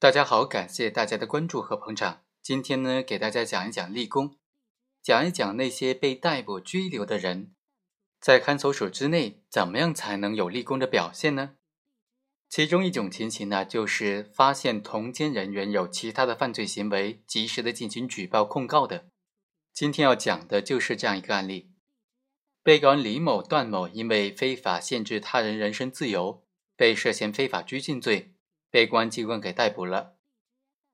大家好，感谢大家的关注和捧场。今天呢，给大家讲一讲立功，讲一讲那些被逮捕拘留的人，在看守所之内怎么样才能有立功的表现呢？其中一种情形呢，就是发现同监人员有其他的犯罪行为，及时的进行举报控告的。今天要讲的就是这样一个案例：被告人李某、段某因为非法限制他人人身自由，被涉嫌非法拘禁罪。被公安机关给逮捕了。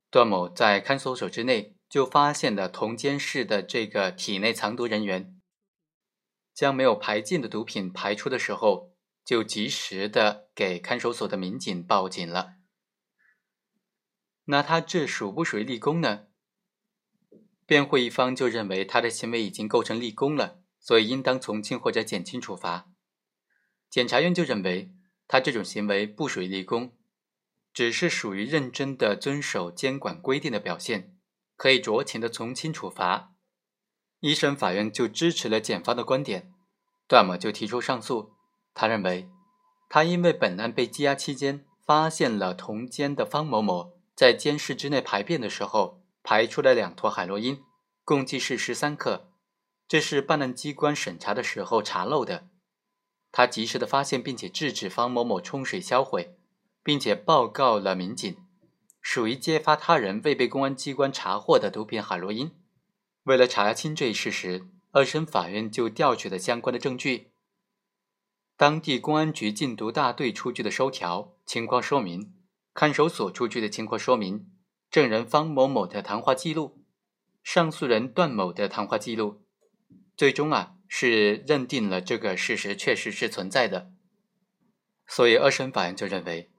段某在看守所之内就发现了同监室的这个体内藏毒人员，将没有排尽的毒品排出的时候，就及时的给看守所的民警报警了。那他这属不属于立功呢？辩护一方就认为他的行为已经构成立功了，所以应当从轻或者减轻处罚。检察院就认为他这种行为不属于立功。只是属于认真的遵守监管规定的表现，可以酌情的从轻处罚。一审法院就支持了检方的观点，段某就提出上诉。他认为，他因为本案被羁押期间发现了同监的方某某在监室之内排便的时候排出了两坨海洛因，共计是十三克，这是办案机关审查的时候查漏的。他及时的发现并且制止方某某冲水销毁。并且报告了民警，属于揭发他人未被公安机关查获的毒品海洛因。为了查清这一事实，二审法院就调取了相关的证据：当地公安局禁毒大队出具的收条、情况说明，看守所出具的情况说明，证人方某某的谈话记录，上诉人段某的谈话记录，最终啊是认定了这个事实确实是存在的。所以二审法院就认为。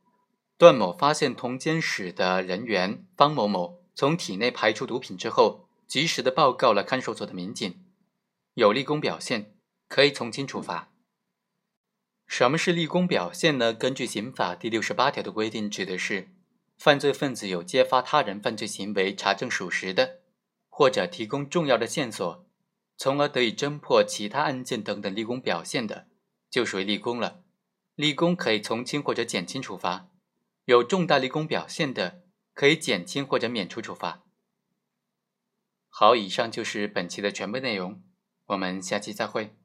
段某发现同监室的人员方某某从体内排出毒品之后，及时的报告了看守所的民警，有立功表现，可以从轻处罚。什么是立功表现呢？根据刑法第六十八条的规定，指的是犯罪分子有揭发他人犯罪行为查证属实的，或者提供重要的线索，从而得以侦破其他案件等等立功表现的，就属于立功了。立功可以从轻或者减轻处罚。有重大立功表现的，可以减轻或者免除处罚。好，以上就是本期的全部内容，我们下期再会。